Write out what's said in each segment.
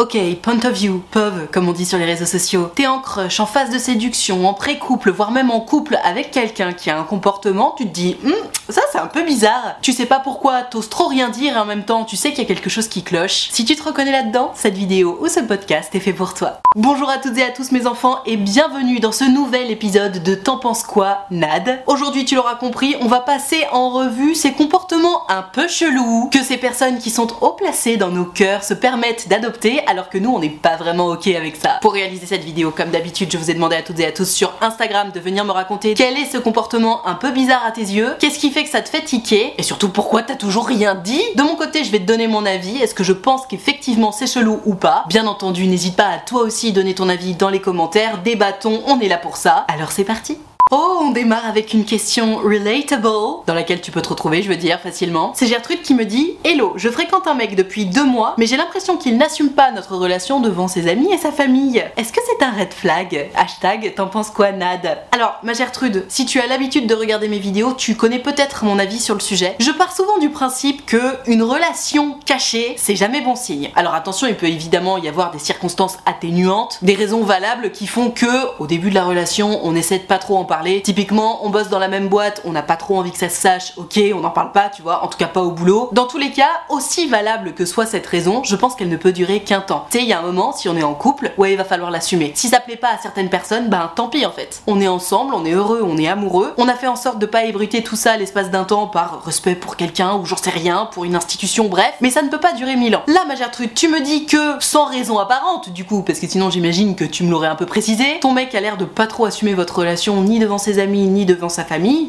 Ok, point of view, POV, comme on dit sur les réseaux sociaux. T'es en crush, en phase de séduction, en pré-couple, voire même en couple avec quelqu'un qui a un comportement, tu te dis, Hum, ça c'est un peu bizarre. Tu sais pas pourquoi, t'oses trop rien dire et en même temps tu sais qu'il y a quelque chose qui cloche. Si tu te reconnais là-dedans, cette vidéo ou ce podcast est fait pour toi. Bonjour à toutes et à tous mes enfants et bienvenue dans ce nouvel épisode de T'en penses quoi, Nad? Aujourd'hui tu l'auras compris, on va passer en revue ces comportements un peu chelous que ces personnes qui sont haut placées dans nos cœurs se permettent d'adopter alors que nous on n'est pas vraiment ok avec ça. Pour réaliser cette vidéo, comme d'habitude, je vous ai demandé à toutes et à tous sur Instagram de venir me raconter quel est ce comportement un peu bizarre à tes yeux, qu'est-ce qui fait que ça te fait tiquer, et surtout pourquoi t'as toujours rien dit. De mon côté, je vais te donner mon avis, est-ce que je pense qu'effectivement c'est chelou ou pas? Bien entendu, n'hésite pas à toi aussi donner ton avis dans les commentaires, débattons, on est là pour ça. Alors c'est parti Oh, on démarre avec une question relatable, dans laquelle tu peux te retrouver, je veux dire, facilement. C'est Gertrude qui me dit Hello, je fréquente un mec depuis deux mois, mais j'ai l'impression qu'il n'assume pas notre relation devant ses amis et sa famille. Est-ce que c'est un red flag? Hashtag, t'en penses quoi, Nad? Alors, ma Gertrude, si tu as l'habitude de regarder mes vidéos, tu connais peut-être mon avis sur le sujet. Je pars souvent du principe que une relation cachée, c'est jamais bon signe. Alors attention, il peut évidemment y avoir des circonstances atténuantes, des raisons valables qui font que, au début de la relation, on essaie de pas trop en parler Typiquement, on bosse dans la même boîte, on n'a pas trop envie que ça se sache, ok, on n'en parle pas, tu vois, en tout cas pas au boulot. Dans tous les cas, aussi valable que soit cette raison, je pense qu'elle ne peut durer qu'un temps. Tu sais, il y a un moment, si on est en couple, ouais, il va falloir l'assumer. Si ça plaît pas à certaines personnes, ben tant pis en fait. On est ensemble, on est heureux, on est amoureux. On a fait en sorte de pas ébruiter tout ça l'espace d'un temps par respect pour quelqu'un ou j'en sais rien, pour une institution, bref. Mais ça ne peut pas durer mille ans. Là, ma Gertrude, tu me dis que sans raison apparente, du coup, parce que sinon j'imagine que tu me l'aurais un peu précisé, ton mec a l'air de pas trop assumer votre relation ni devant ses amis ni devant sa famille.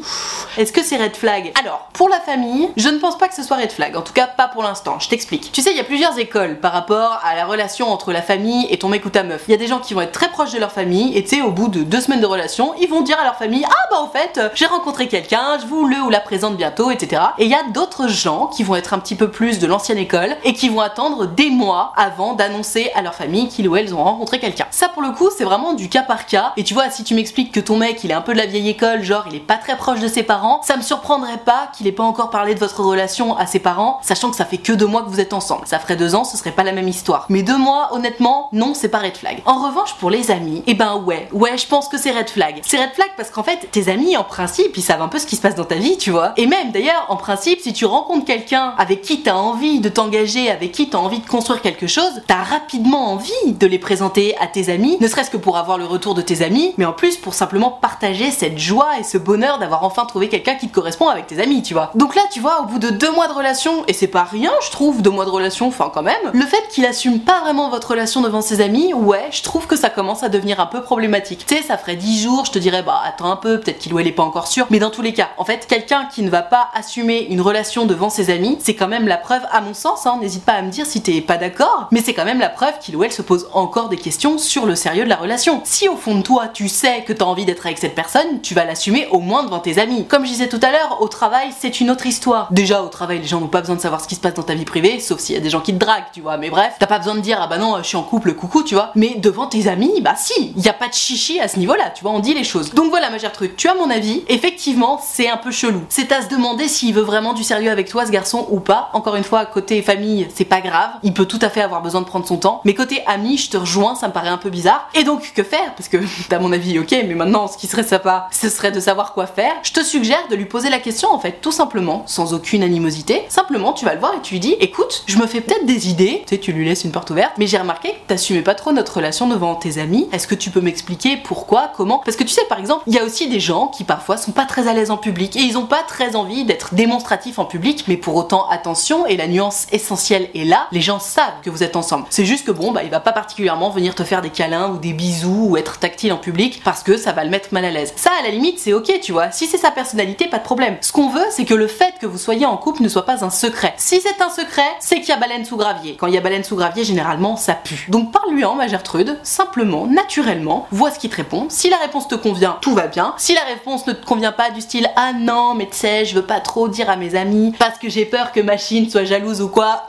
Est-ce que c'est red flag? Alors, pour la famille, je ne pense pas que ce soit red flag, en tout cas pas pour l'instant, je t'explique. Tu sais, il y a plusieurs écoles par rapport à la relation entre la famille et ton mec ou ta meuf. Il y a des gens qui vont être très proches de leur famille et tu sais, au bout de deux semaines de relation, ils vont dire à leur famille Ah bah en fait, j'ai rencontré quelqu'un, je vous le ou la présente bientôt, etc. Et il y a d'autres gens qui vont être un petit peu plus de l'ancienne école et qui vont attendre des mois avant d'annoncer à leur famille qu'ils ou elles ont rencontré quelqu'un. Ça pour le coup, c'est vraiment du cas par cas. Et tu vois, si tu m'expliques que ton mec il est un peu de la vieille école, genre il est pas très proche de ses parents, ça me surprendrait pas qu'il ait pas encore parlé de votre relation à ses parents, sachant que ça fait que deux mois que vous êtes ensemble. Ça ferait deux ans, ce serait pas la même histoire. Mais deux mois, honnêtement, non, c'est pas red flag. En revanche, pour les amis, eh ben ouais, ouais, je pense que c'est red flag. C'est red flag parce qu'en fait, tes amis, en principe, ils savent un peu ce qui se passe dans ta vie, tu vois. Et même, d'ailleurs, en principe, si tu rencontres quelqu'un avec qui t'as envie de t'engager, avec qui t'as envie de construire quelque chose, t'as rapidement envie de les présenter à tes amis, ne serait-ce que pour avoir le retour de tes amis, mais en plus pour simplement partager cette joie et ce bonheur d'avoir enfin trouvé quelqu'un qui te correspond avec tes amis, tu vois. Donc là, tu vois, au bout de deux mois de relation, et c'est pas rien, je trouve, deux mois de relation, enfin quand même, le fait qu'il assume pas vraiment votre relation devant ses amis, ouais, je trouve que ça commence à devenir un peu problématique. Tu sais, ça ferait dix jours, je te dirais, bah attends un peu, peut-être qu'il ou elle est pas encore sûr, mais dans tous les cas, en fait, quelqu'un qui ne va pas assumer une relation devant ses amis, c'est quand même la preuve, à mon sens, hein, n'hésite pas à me dire si t'es pas d'accord, mais c'est quand même la preuve qu'il ou elle se pose encore des questions sur le sérieux de la relation. Si au fond de toi, tu sais que t'as envie d'être avec cette personne, tu vas l'assumer au moins devant tes amis. Comme je disais tout à l'heure, au travail, c'est une autre histoire. Déjà, au travail, les gens n'ont pas besoin de savoir ce qui se passe dans ta vie privée, sauf s'il y a des gens qui te draguent, tu vois. Mais bref, t'as pas besoin de dire, ah bah non, je suis en couple, coucou, tu vois. Mais devant tes amis, bah si, y a pas de chichi à ce niveau-là, tu vois, on dit les choses. Donc voilà, ma Gertrude, tu as mon avis. Effectivement, c'est un peu chelou. C'est à se demander s'il veut vraiment du sérieux avec toi, ce garçon, ou pas. Encore une fois, côté famille, c'est pas grave. Il peut tout à fait avoir besoin de prendre son temps. Mais côté ami, je te rejoins, ça me paraît un peu bizarre. Et donc, que faire? Parce que t'as mon avis, ok, mais maintenant, ce qui serait ce serait de savoir quoi faire. Je te suggère de lui poser la question, en fait, tout simplement, sans aucune animosité. Simplement, tu vas le voir et tu lui dis, écoute, je me fais peut-être des idées. Tu sais, tu lui laisses une porte ouverte. Mais j'ai remarqué que t'assumais pas trop notre relation devant tes amis. Est-ce que tu peux m'expliquer pourquoi, comment? Parce que tu sais, par exemple, il y a aussi des gens qui parfois sont pas très à l'aise en public et ils ont pas très envie d'être démonstratifs en public, mais pour autant, attention, et la nuance essentielle est là, les gens savent que vous êtes ensemble. C'est juste que bon, bah, il va pas particulièrement venir te faire des câlins ou des bisous ou être tactile en public parce que ça va le mettre mal à l'aise. Ça, à la limite, c'est ok, tu vois. Si c'est sa personnalité, pas de problème. Ce qu'on veut, c'est que le fait que vous soyez en couple ne soit pas un secret. Si c'est un secret, c'est qu'il y a baleine sous gravier. Quand il y a baleine sous gravier, généralement, ça pue. Donc parle-lui en, ma Gertrude, simplement, naturellement, vois ce qu'il te répond. Si la réponse te convient, tout va bien. Si la réponse ne te convient pas du style ah non, mais tu sais, je veux pas trop dire à mes amis parce que j'ai peur que machine soit jalouse ou quoi,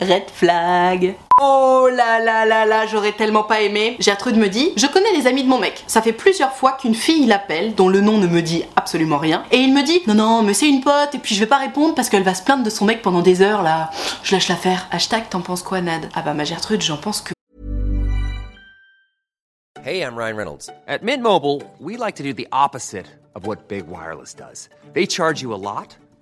red flag. Oh là là là là, j'aurais tellement pas aimé. Gertrude me dit, je connais les amis de mon mec. Ça fait plusieurs fois qu'une fille l'appelle, dont le nom ne me dit absolument rien. Et il me dit, non non, mais c'est une pote, et puis je vais pas répondre parce qu'elle va se plaindre de son mec pendant des heures là. Je lâche l'affaire. Hashtag t'en penses quoi Nad? Ah bah ma Gertrude, j'en pense que Hey, I'm Ryan Reynolds. At Mint Mobile, we like to do the opposite of what Big Wireless does. They charge you a lot,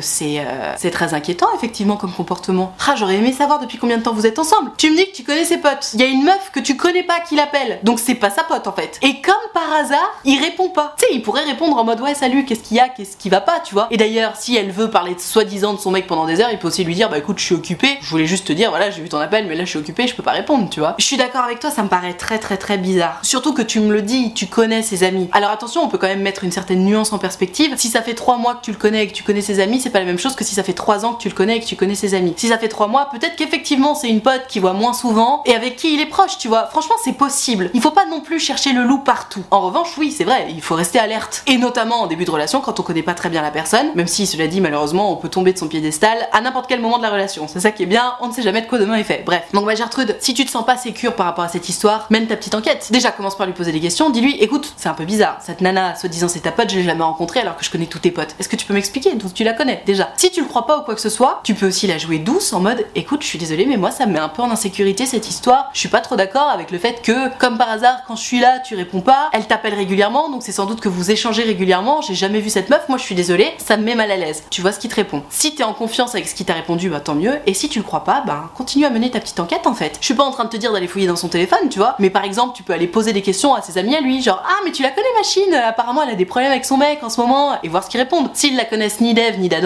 C'est euh, très inquiétant effectivement comme comportement. Ah, j'aurais aimé savoir depuis combien de temps vous êtes ensemble. Tu me dis que tu connais ses potes. Il y a une meuf que tu connais pas qui l'appelle. Donc c'est pas sa pote en fait. Et comme par hasard, il répond pas. Tu sais, il pourrait répondre en mode ouais, salut, qu'est-ce qu'il y a, qu'est-ce qui va pas, tu vois. Et d'ailleurs, si elle veut parler de soi-disant de son mec pendant des heures, il peut aussi lui dire bah écoute, je suis occupé. Je voulais juste te dire voilà, j'ai vu ton appel, mais là je suis occupé, je peux pas répondre, tu vois. Je suis d'accord avec toi, ça me paraît très très très bizarre. Surtout que tu me le dis, tu connais ses amis. Alors attention, on peut quand même mettre une certaine nuance en perspective. Si ça fait trois mois que tu le connais et que tu connais ses amis, c'est pas la même chose que si ça fait 3 ans que tu le connais et que tu connais ses amis. Si ça fait 3 mois, peut-être qu'effectivement c'est une pote qui voit moins souvent et avec qui il est proche, tu vois. Franchement, c'est possible. Il faut pas non plus chercher le loup partout. En revanche, oui, c'est vrai, il faut rester alerte. Et notamment en début de relation quand on connaît pas très bien la personne, même si cela dit, malheureusement, on peut tomber de son piédestal à n'importe quel moment de la relation. C'est ça qui est bien, on ne sait jamais de quoi demain est fait. Bref. Donc, ma Gertrude, si tu te sens pas sécure par rapport à cette histoire, mène ta petite enquête. Déjà, commence par lui poser des questions. Dis-lui, écoute, c'est un peu bizarre. Cette nana, soi-disant c'est ta pote, je l'ai jamais rencontrée alors que je connais tous tes potes. Est-ce que tu peux m'expliquer d'où tu la connais? Déjà Si tu le crois pas ou quoi que ce soit, tu peux aussi la jouer douce en mode écoute, je suis désolée, mais moi ça me met un peu en insécurité cette histoire. Je suis pas trop d'accord avec le fait que, comme par hasard, quand je suis là, tu réponds pas. Elle t'appelle régulièrement, donc c'est sans doute que vous échangez régulièrement. J'ai jamais vu cette meuf, moi je suis désolée, ça me met mal à l'aise. Tu vois ce qui te répond. Si t'es en confiance avec ce qui t'a répondu, bah tant mieux. Et si tu le crois pas, bah continue à mener ta petite enquête en fait. Je suis pas en train de te dire d'aller fouiller dans son téléphone, tu vois. Mais par exemple, tu peux aller poser des questions à ses amis à lui, genre ah mais tu la connais machine, apparemment elle a des problèmes avec son mec en ce moment, et voir ce qu'ils répondent. S'ils la connaissent ni d'Eve ni d'Adam,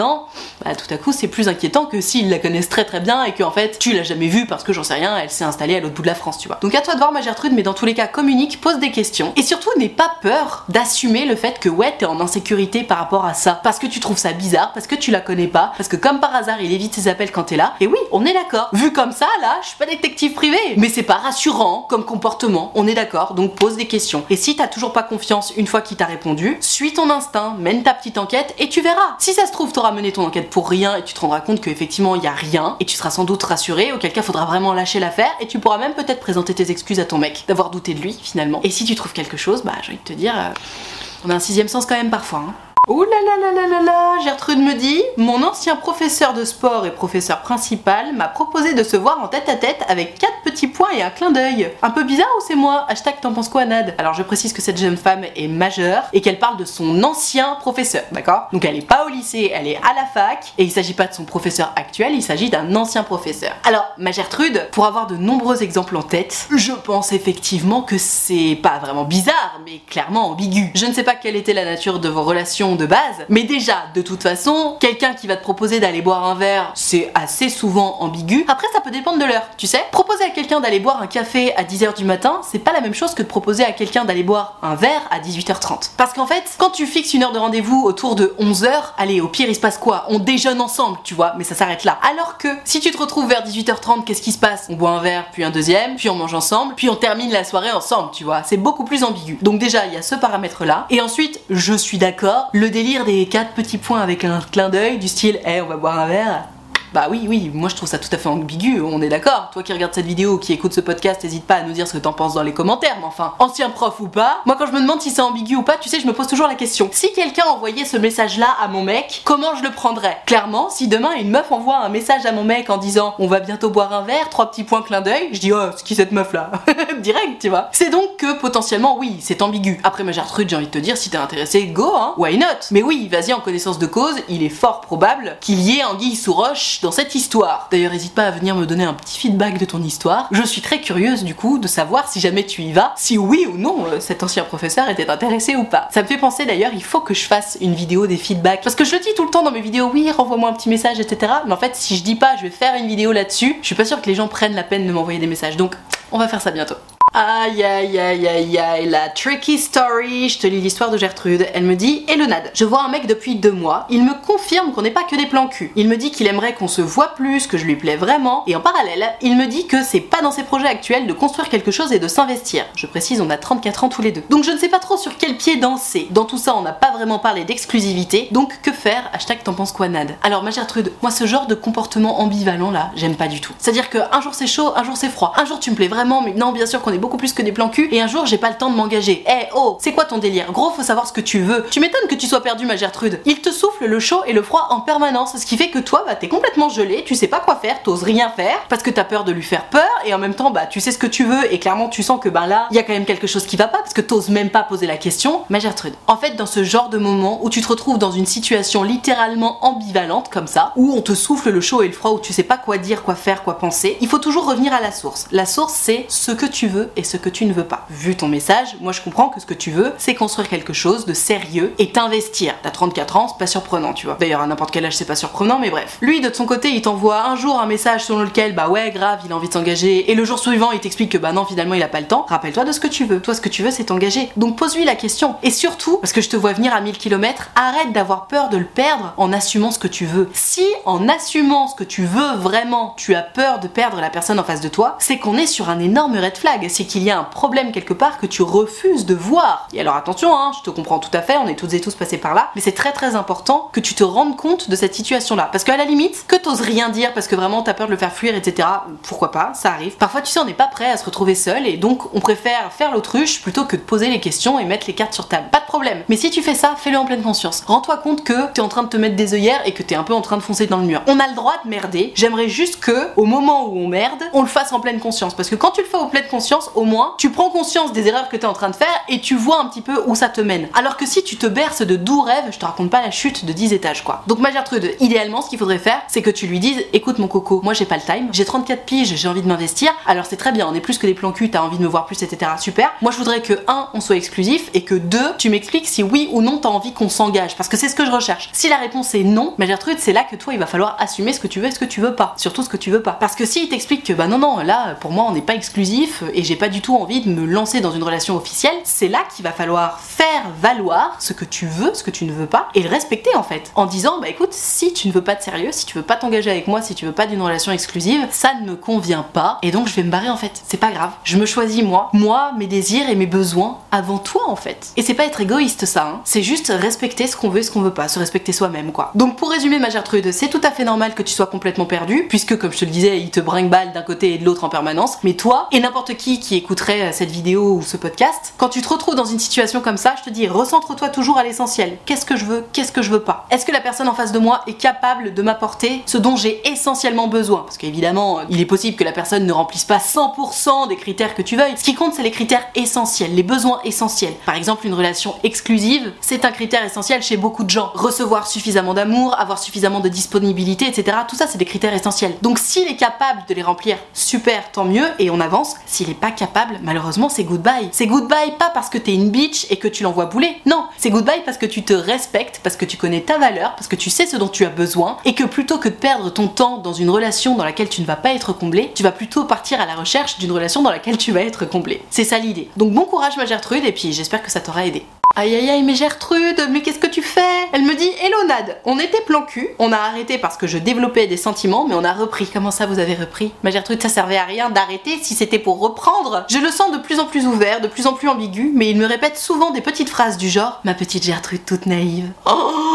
bah tout à coup c'est plus inquiétant que s'ils la connaissent très très bien et que en fait tu l'as jamais vue parce que j'en sais rien, elle s'est installée à l'autre bout de la France, tu vois. Donc à toi de voir ma Gertrude, mais dans tous les cas communique, pose des questions et surtout n'aie pas peur d'assumer le fait que ouais t'es en insécurité par rapport à ça, parce que tu trouves ça bizarre, parce que tu la connais pas, parce que comme par hasard il évite ses appels quand t'es là. Et oui, on est d'accord. Vu comme ça là, je suis pas détective privé, mais c'est pas rassurant comme comportement. On est d'accord, donc pose des questions. Et si t'as toujours pas confiance une fois qu'il t'a répondu, suis ton instinct, mène ta petite enquête et tu verras. Si ça se trouve t'auras mené ton enquête pour rien et tu te rendras compte qu'effectivement il y a rien et tu seras sans doute rassuré, auquel cas faudra vraiment lâcher l'affaire et tu pourras même peut-être présenter tes excuses à ton mec d'avoir douté de lui finalement. Et si tu trouves quelque chose, bah j'ai envie de te dire, euh, on a un sixième sens quand même parfois. Hein. Ouh là là là là là là, Gertrude me dit Mon ancien professeur de sport et professeur principal m'a proposé de se voir en tête à tête avec quatre petits points et un clin d'œil. Un peu bizarre ou c'est moi? Hashtag t'en penses quoi Nad? Alors je précise que cette jeune femme est majeure et qu'elle parle de son ancien professeur, d'accord? Donc elle est pas au lycée, elle est à la fac et il s'agit pas de son professeur actuel, il s'agit d'un ancien professeur. Alors ma Gertrude, pour avoir de nombreux exemples en tête, je pense effectivement que c'est pas vraiment bizarre, mais clairement ambigu. Je ne sais pas quelle était la nature de vos relations de base. Mais déjà, de toute façon, quelqu'un qui va te proposer d'aller boire un verre, c'est assez souvent ambigu. Après, ça peut dépendre de l'heure, tu sais. Proposer à quelqu'un d'aller boire un café à 10h du matin, c'est pas la même chose que de proposer à quelqu'un d'aller boire un verre à 18h30. Parce qu'en fait, quand tu fixes une heure de rendez-vous autour de 11h, allez, au pire, il se passe quoi? On déjeune ensemble, tu vois, mais ça s'arrête là. Alors que si tu te retrouves vers 18h30, qu'est-ce qui se passe? On boit un verre, puis un deuxième, puis on mange ensemble, puis on termine la soirée ensemble, tu vois. C'est beaucoup plus ambigu. Donc déjà, il y a ce paramètre là. Et ensuite, je suis d'accord, délire des quatre petits points avec un clin d'œil du style Eh, on va boire un verre. Bah oui, oui, moi je trouve ça tout à fait ambigu, on est d'accord. Toi qui regardes cette vidéo, qui écoute ce podcast, n'hésite pas à nous dire ce que t'en penses dans les commentaires, mais enfin, ancien prof ou pas, moi quand je me demande si c'est ambigu ou pas, tu sais, je me pose toujours la question. Si quelqu'un envoyait ce message-là à mon mec, comment je le prendrais? Clairement, si demain une meuf envoie un message à mon mec en disant on va bientôt boire un verre, trois petits points clin d'œil, je dis oh, c'est qui cette meuf là Direct, tu vois. C'est donc que potentiellement, oui, c'est ambigu. Après ma Gertrude, j'ai envie de te dire, si t'es intéressé, go, hein, why not? Mais oui, vas-y en connaissance de cause, il est fort probable qu'il y ait anguille sous roche dans cette histoire. D'ailleurs, n'hésite pas à venir me donner un petit feedback de ton histoire. Je suis très curieuse du coup de savoir si jamais tu y vas, si oui ou non cet ancien professeur était intéressé ou pas. Ça me fait penser d'ailleurs, il faut que je fasse une vidéo des feedbacks. Parce que je le dis tout le temps dans mes vidéos, oui, renvoie-moi un petit message, etc. Mais en fait, si je dis pas, je vais faire une vidéo là-dessus, je suis pas sûre que les gens prennent la peine de m'envoyer des messages. Donc, on va faire ça bientôt. Aïe aïe aïe aïe aïe, la tricky story. Je te lis l'histoire de Gertrude. Elle me dit Elonade, je vois un mec depuis deux mois. Il me confirme qu'on n'est pas que des plans cul. Il me dit qu'il aimerait qu'on se voit plus, que je lui plais vraiment. Et en parallèle, il me dit que c'est pas dans ses projets actuels de construire quelque chose et de s'investir. Je précise, on a 34 ans tous les deux. Donc je ne sais pas trop sur quel pied danser. Dans tout ça, on n'a pas vraiment parlé d'exclusivité. Donc que faire? Hashtag t'en penses quoi, Nad? Alors ma Gertrude, moi ce genre de comportement ambivalent là, j'aime pas du tout. C'est-à-dire que un jour c'est chaud, un jour c'est froid. Un jour tu me plais vraiment, mais non, bien sûr qu'on est beaucoup plus que des plans cul et un jour j'ai pas le temps de m'engager. Eh oh, c'est quoi ton délire? Gros, faut savoir ce que tu veux. Tu m'étonnes que tu sois perdu, ma Gertrude. Il te souffle le chaud et le froid en permanence, ce qui fait que toi, bah t'es complètement gelé, tu sais pas quoi faire, t'oses rien faire parce que t'as peur de lui faire peur et en même temps, bah tu sais ce que tu veux et clairement tu sens que ben là, il y a quand même quelque chose qui va pas parce que t'oses même pas poser la question. Ma Gertrude, en fait, dans ce genre de moment où tu te retrouves dans une situation littéralement ambivalente comme ça, où on te souffle le chaud et le froid, où tu sais pas quoi dire, quoi faire, quoi penser, il faut toujours revenir à la source. La source, c'est ce que tu veux et ce que tu ne veux pas. Vu ton message, moi je comprends que ce que tu veux, c'est construire quelque chose de sérieux et t'investir. T'as 34 ans, c'est pas surprenant, tu vois. D'ailleurs, à n'importe quel âge, c'est pas surprenant, mais bref. Lui, de son côté, il t'envoie un jour un message selon lequel, bah ouais, grave, il a envie de s'engager, et le jour suivant, il t'explique que bah non, finalement, il a pas le temps. Rappelle-toi de ce que tu veux. Toi, ce que tu veux, c'est t'engager. Donc pose-lui la question. Et surtout, parce que je te vois venir à 1000 km, arrête d'avoir peur de le perdre en assumant ce que tu veux. Si en assumant ce que tu veux vraiment, tu as peur de perdre la personne en face de toi, c'est qu'on est sur un énorme red flag. C'est qu'il y a un problème quelque part que tu refuses de voir. Et alors attention, hein, je te comprends tout à fait, on est toutes et tous passés par là, mais c'est très très important que tu te rendes compte de cette situation-là. Parce qu'à la limite, que t'oses rien dire parce que vraiment t'as peur de le faire fuir, etc., pourquoi pas, ça arrive. Parfois, tu sais, on n'est pas prêt à se retrouver seul et donc on préfère faire l'autruche plutôt que de poser les questions et mettre les cartes sur table. Pas de problème. Mais si tu fais ça, fais-le en pleine conscience. Rends-toi compte que t'es en train de te mettre des œillères et que t'es un peu en train de foncer dans le mur. On a le droit de merder. J'aimerais juste que, au moment où on merde, on le fasse en pleine conscience. Parce que quand tu le fais en pleine conscience, au moins, tu prends conscience des erreurs que t'es en train de faire et tu vois un petit peu où ça te mène. Alors que si tu te berces de doux rêves, je te raconte pas la chute de 10 étages quoi. Donc ma Gertrude, idéalement ce qu'il faudrait faire, c'est que tu lui dises écoute mon coco, moi j'ai pas le time, j'ai 34 piges, j'ai envie de m'investir, alors c'est très bien, on est plus que des plans cul, t'as envie de me voir plus, etc. Super. Moi je voudrais que 1, on soit exclusif et que 2, tu m'expliques si oui ou non t'as envie qu'on s'engage. Parce que c'est ce que je recherche. Si la réponse est non, ma Gertrude, c'est là que toi il va falloir assumer ce que tu veux et ce que tu veux pas. Surtout ce que tu veux pas. Parce que si t'explique que bah non non, là pour moi on n'est pas exclusif et j'ai pas du tout envie de me lancer dans une relation officielle, c'est là qu'il va falloir faire valoir ce que tu veux, ce que tu ne veux pas, et le respecter en fait. En disant, bah écoute, si tu ne veux pas de sérieux, si tu veux pas t'engager avec moi, si tu veux pas d'une relation exclusive, ça ne me convient pas, et donc je vais me barrer en fait. C'est pas grave. Je me choisis moi, moi, mes désirs et mes besoins avant toi en fait. Et c'est pas être égoïste ça, hein. c'est juste respecter ce qu'on veut et ce qu'on veut pas, se respecter soi-même quoi. Donc pour résumer ma Gertrude, c'est tout à fait normal que tu sois complètement perdu, puisque comme je te le disais, il te brinque balle d'un côté et de l'autre en permanence, mais toi et n'importe qui qui écouteraient euh, cette vidéo ou ce podcast, quand tu te retrouves dans une situation comme ça, je te dis recentre-toi toujours à l'essentiel. Qu'est-ce que je veux Qu'est-ce que je veux pas? Est-ce que la personne en face de moi est capable de m'apporter ce dont j'ai essentiellement besoin? Parce qu'évidemment, euh, il est possible que la personne ne remplisse pas 100% des critères que tu veuilles. Ce qui compte, c'est les critères essentiels, les besoins essentiels. Par exemple, une relation exclusive, c'est un critère essentiel chez beaucoup de gens. Recevoir suffisamment d'amour, avoir suffisamment de disponibilité, etc. Tout ça, c'est des critères essentiels. Donc s'il est capable de les remplir, super, tant mieux, et on avance. S'il est pas malheureusement, c'est goodbye. C'est goodbye pas parce que t'es une bitch et que tu l'envoies bouler. Non, c'est goodbye parce que tu te respectes, parce que tu connais ta valeur, parce que tu sais ce dont tu as besoin, et que plutôt que de perdre ton temps dans une relation dans laquelle tu ne vas pas être comblé, tu vas plutôt partir à la recherche d'une relation dans laquelle tu vas être comblé. C'est ça l'idée. Donc bon courage ma Gertrude, et puis j'espère que ça t'aura aidé. Aïe aïe aïe, mais Gertrude, mais qu'est-ce que tu fais? Elle me dit Hello Nad, on était plan cul, on a arrêté parce que je développais des sentiments, mais on a repris. Comment ça vous avez repris? Ma Gertrude, ça servait à rien d'arrêter si c'était pour reprendre. Je le sens de plus en plus ouvert, de plus en plus ambigu, mais il me répète souvent des petites phrases du genre Ma petite Gertrude toute naïve. Oh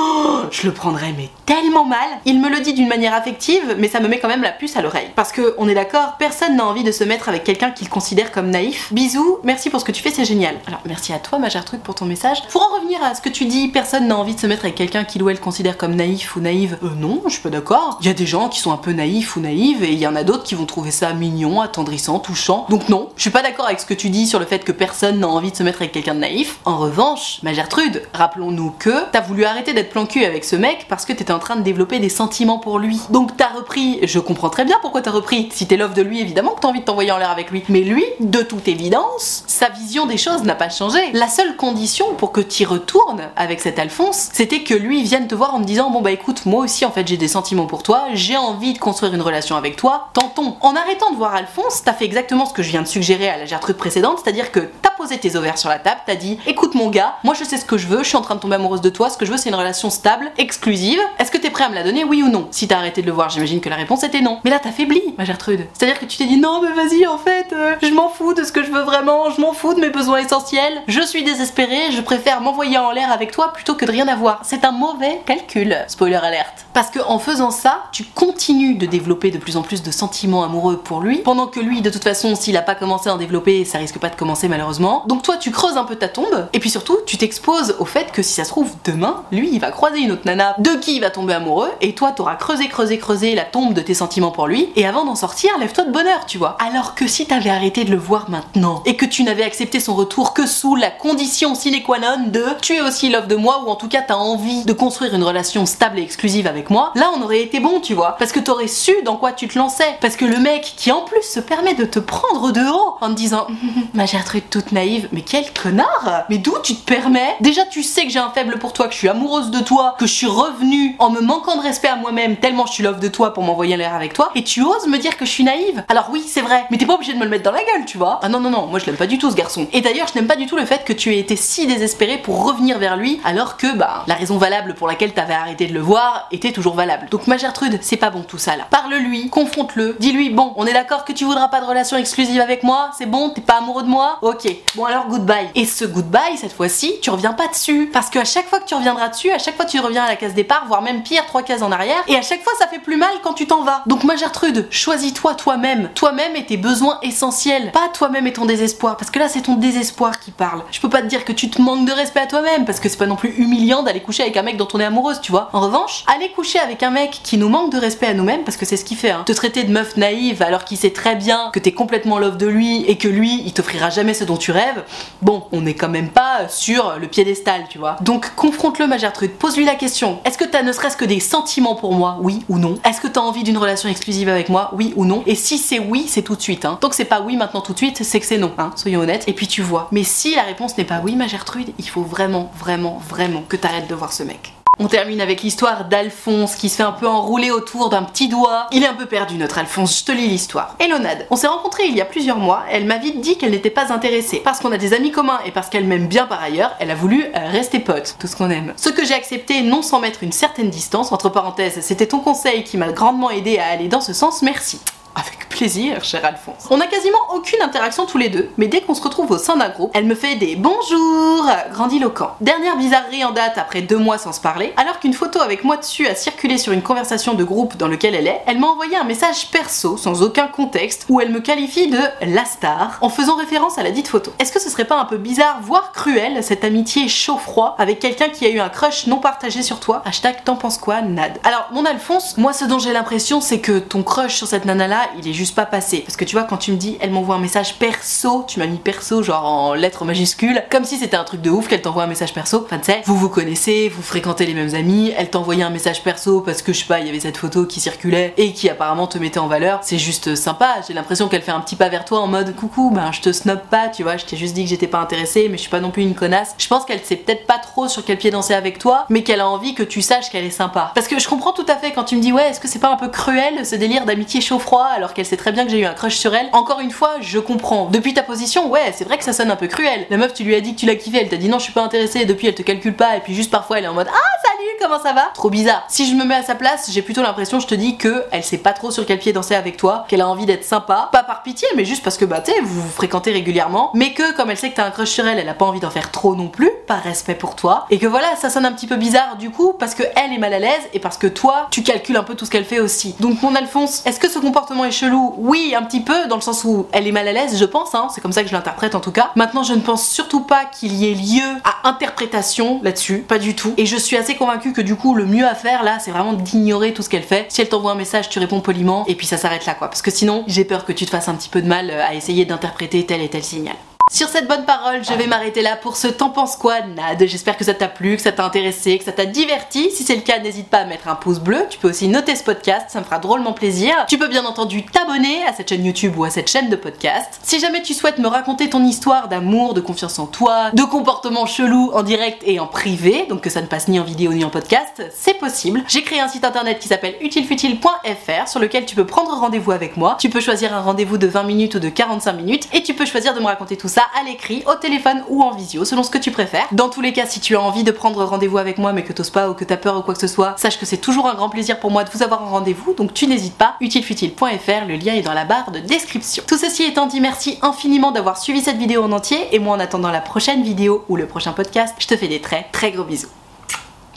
Je le prendrais mais tellement mal. Il me le dit d'une manière affective, mais ça me met quand même la puce à l'oreille. Parce que, on est d'accord, personne n'a envie de se mettre avec quelqu'un qu'il considère comme naïf. Bisous, merci pour ce que tu fais, c'est génial. Alors merci à toi ma Gertrude pour ton message. Pour en revenir à ce que tu dis, personne n'a envie de se mettre avec quelqu'un qu'il ou elle considère comme naïf ou naïve. Euh, non, je suis pas d'accord. Il y a des gens qui sont un peu naïfs ou naïves et il y en a d'autres qui vont trouver ça mignon, attendrissant, touchant. Donc non, je suis pas d'accord avec ce que tu dis sur le fait que personne n'a envie de se mettre avec quelqu'un de naïf. En revanche, ma Gertrude, rappelons-nous que t'as voulu arrêter d'être plan cul avec ce mec parce que t'étais en train de développer des sentiments pour lui. Donc t'as repris, je comprends très bien pourquoi t'as repris. Si t'es love de lui, évidemment que t'as envie de t'envoyer en l'air avec lui. Mais lui, de toute évidence, sa vision des choses n'a pas changé. La seule condition pour que t'y retournes avec cet Alphonse, c'était que lui vienne te voir en te disant bon bah écoute, moi aussi en fait j'ai des sentiments pour toi, j'ai envie de construire une relation avec toi, tentons. En arrêtant de voir Alphonse, t'as fait exactement ce que je viens de suggérer à la Gertrude précédente, c'est-à-dire que t'as posé tes ovaires sur la table, t'as dit écoute mon gars, moi je sais ce que je veux, je suis en train de tomber amoureuse de toi, ce que je veux c'est une relation stable, exclusive. Est-ce que t'es prêt à me la donner, oui ou non? Si t'as arrêté de le voir, j'imagine que la réponse était non. Mais là t'as faibli, ma Gertrude. C'est-à-dire que tu t'es dit non mais vas-y en fait, euh, je m'en fous de ce que je veux vraiment, je m'en fous de mes besoins essentiels, je suis désespérée, je préfère m'envoyer en l'air avec toi plutôt que de rien avoir. C'est un mauvais calcul. Spoiler alerte. Parce que en faisant ça, tu continues de développer de plus en plus de sentiments amoureux pour lui, pendant que lui, de toute façon, s'il a pas commencé à en développer, ça risque pas de commencer malheureusement. Donc toi, tu creuses un peu ta tombe, et puis surtout, tu t'exposes au fait que si ça se trouve, demain, lui, il va croiser une autre nana de qui il va tomber amoureux, et toi, t'auras creusé, creusé, creusé la tombe de tes sentiments pour lui, et avant d'en sortir, lève-toi de bonheur, tu vois. Alors que si t'avais arrêté de le voir maintenant, et que tu n'avais accepté son retour que sous la condition sine qua non de tu es aussi love de moi, ou en tout cas t'as envie de construire une relation stable et exclusive avec moi, là on aurait été bon, tu vois. Parce que t'aurais su dans quoi tu te lançais. Parce que le mec qui en plus se permet de te prendre de haut en te disant Ma Gertrude toute naïve, mais quel connard Mais d'où tu te permets? Déjà tu sais que j'ai un faible pour toi, que je suis amoureuse de toi, que je suis revenue en me manquant de respect à moi-même tellement je suis love de toi pour m'envoyer l'air avec toi, et tu oses me dire que je suis naïve Alors oui, c'est vrai, mais t'es pas obligé de me le mettre dans la gueule, tu vois. Ah non, non, non, moi je l'aime pas du tout ce garçon. Et d'ailleurs, je n'aime pas du tout le fait que tu aies été si désespéré pour revenir vers lui alors que bah la raison valable pour laquelle t'avais arrêté de le voir était toujours valable. Donc ma Gertrude, c'est pas bon tout ça là. Parle-lui, confronte-le, dis-lui bon, on est d'accord que tu voudras pas de relation exclusive avec moi, c'est bon, t'es pas amoureux de moi? Ok, bon alors goodbye. Et ce goodbye, cette fois-ci, tu reviens pas dessus. Parce qu'à chaque fois que tu reviendras dessus, à chaque fois tu reviens à la case départ, voire même pire, trois cases en arrière, et à chaque fois ça fait plus mal quand tu t'en vas. Donc ma Gertrude, choisis-toi toi-même, toi-même et tes besoins essentiels, pas toi-même et ton désespoir, parce que là c'est ton désespoir qui parle. Je peux pas te dire que tu te manques de respect à toi-même, parce que c'est pas non plus humiliant d'aller coucher avec un mec dont on est amoureuse, tu vois. En revanche, aller coucher avec un mec qui nous manque de respect à nous-mêmes, parce que c'est ce qu'il fait, hein. te traiter de meuf naïve alors qu'il sait très bien que t'es complètement love de lui et que lui, il t'offrira jamais ce dont tu rêves, bon, on n'est quand même pas sur le piédestal, tu vois. Donc confronte-le, ma Gertrude, pose-lui la Est-ce que t'as ne serait-ce que des sentiments pour moi, oui ou non? Est-ce que t'as envie d'une relation exclusive avec moi, oui ou non? Et si c'est oui, c'est tout de suite, hein. Donc c'est pas oui maintenant tout de suite, c'est que c'est non, hein. Soyons honnêtes. Et puis tu vois. Mais si la réponse n'est pas oui, ma Gertrude, il faut vraiment, vraiment, vraiment que t'arrêtes de voir ce mec. On termine avec l'histoire d'Alphonse qui se fait un peu enrouler autour d'un petit doigt. Il est un peu perdu notre Alphonse, je te lis l'histoire. Elonade, on s'est rencontrés il y a plusieurs mois, elle m'a vite dit qu'elle n'était pas intéressée. Parce qu'on a des amis communs et parce qu'elle m'aime bien par ailleurs, elle a voulu euh, rester pote, tout ce qu'on aime. Ce que j'ai accepté non sans mettre une certaine distance, entre parenthèses, c'était ton conseil qui m'a grandement aidé à aller dans ce sens, merci. Avec plaisir, cher Alphonse. On a quasiment aucune interaction tous les deux, mais dès qu'on se retrouve au sein d'un groupe, elle me fait des bonjours grandiloquents. Dernière bizarrerie en date après deux mois sans se parler, alors qu'une photo avec moi dessus a circulé sur une conversation de groupe dans lequel elle est, elle m'a envoyé un message perso sans aucun contexte où elle me qualifie de la star en faisant référence à la dite photo. Est-ce que ce serait pas un peu bizarre, voire cruel, cette amitié chaud-froid avec quelqu'un qui a eu un crush non partagé sur toi? Hashtag t'en penses quoi, Nad? Alors, mon Alphonse, moi ce dont j'ai l'impression c'est que ton crush sur cette nana là, il est juste pas passé. Parce que tu vois, quand tu me dis elle m'envoie un message perso, tu m'as mis perso genre en lettres majuscules, comme si c'était un truc de ouf qu'elle t'envoie un message perso. Enfin, tu sais, vous vous connaissez, vous fréquentez les mêmes amis, elle t'envoyait un message perso parce que je sais pas, il y avait cette photo qui circulait et qui apparemment te mettait en valeur. C'est juste sympa. J'ai l'impression qu'elle fait un petit pas vers toi en mode coucou, ben je te snob pas, tu vois, je t'ai juste dit que j'étais pas intéressée, mais je suis pas non plus une connasse. Je pense qu'elle sait peut-être pas trop sur quel pied danser avec toi, mais qu'elle a envie que tu saches qu'elle est sympa. Parce que je comprends tout à fait quand tu me dis ouais, est-ce que c'est pas un peu cruel ce délire d'amitié chaud-froid alors qu'elle sait très bien que j'ai eu un crush sur elle. Encore une fois, je comprends. Depuis ta position, ouais, c'est vrai que ça sonne un peu cruel. La meuf, tu lui as dit que tu l'as kiffé, elle t'a dit non, je suis pas intéressée, et depuis elle te calcule pas, et puis juste parfois elle est en mode ah salut, comment ça va Trop bizarre. Si je me mets à sa place, j'ai plutôt l'impression, je te dis que elle sait pas trop sur quel pied danser avec toi, qu'elle a envie d'être sympa, pas par pitié, mais juste parce que bah tu vous vous fréquentez régulièrement, mais que comme elle sait que t'as un crush sur elle, elle a pas envie d'en faire trop non plus, par respect pour toi, et que voilà, ça sonne un petit peu bizarre du coup parce que elle est mal à l'aise et parce que toi, tu calcules un peu tout ce qu'elle fait aussi. Donc mon Alphonse, est-ce que ce comportement est chelou? Oui, un petit peu, dans le sens où elle est mal à l'aise, je pense, hein, c'est comme ça que je l'interprète en tout cas. Maintenant, je ne pense surtout pas qu'il y ait lieu à interprétation là-dessus, pas du tout. Et je suis assez convaincue que du coup, le mieux à faire là, c'est vraiment d'ignorer tout ce qu'elle fait. Si elle t'envoie un message, tu réponds poliment, et puis ça s'arrête là quoi. Parce que sinon, j'ai peur que tu te fasses un petit peu de mal euh, à essayer d'interpréter tel et tel signal. Sur cette bonne parole, je vais m'arrêter là pour ce T'en penses quoi, Nad? J'espère que ça t'a plu, que ça t'a intéressé, que ça t'a diverti. Si c'est le cas, n'hésite pas à mettre un pouce bleu. Tu peux aussi noter ce podcast, ça me fera drôlement plaisir. Tu peux bien entendu t'abonner à cette chaîne YouTube ou à cette chaîne de podcast. Si jamais tu souhaites me raconter ton histoire d'amour, de confiance en toi, de comportement chelou en direct et en privé, donc que ça ne passe ni en vidéo ni en podcast, c'est possible. J'ai créé un site internet qui s'appelle utilefutile.fr sur lequel tu peux prendre rendez-vous avec moi. Tu peux choisir un rendez-vous de 20 minutes ou de 45 minutes et tu peux choisir de me raconter tout ça à l'écrit, au téléphone ou en visio, selon ce que tu préfères. Dans tous les cas, si tu as envie de prendre rendez-vous avec moi mais que t'oses pas ou que t'as peur ou quoi que ce soit, sache que c'est toujours un grand plaisir pour moi de vous avoir en rendez-vous, donc tu n'hésites pas, utilefutile.fr, le lien est dans la barre de description. Tout ceci étant dit, merci infiniment d'avoir suivi cette vidéo en entier, et moi en attendant la prochaine vidéo ou le prochain podcast, je te fais des très très gros bisous.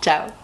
Ciao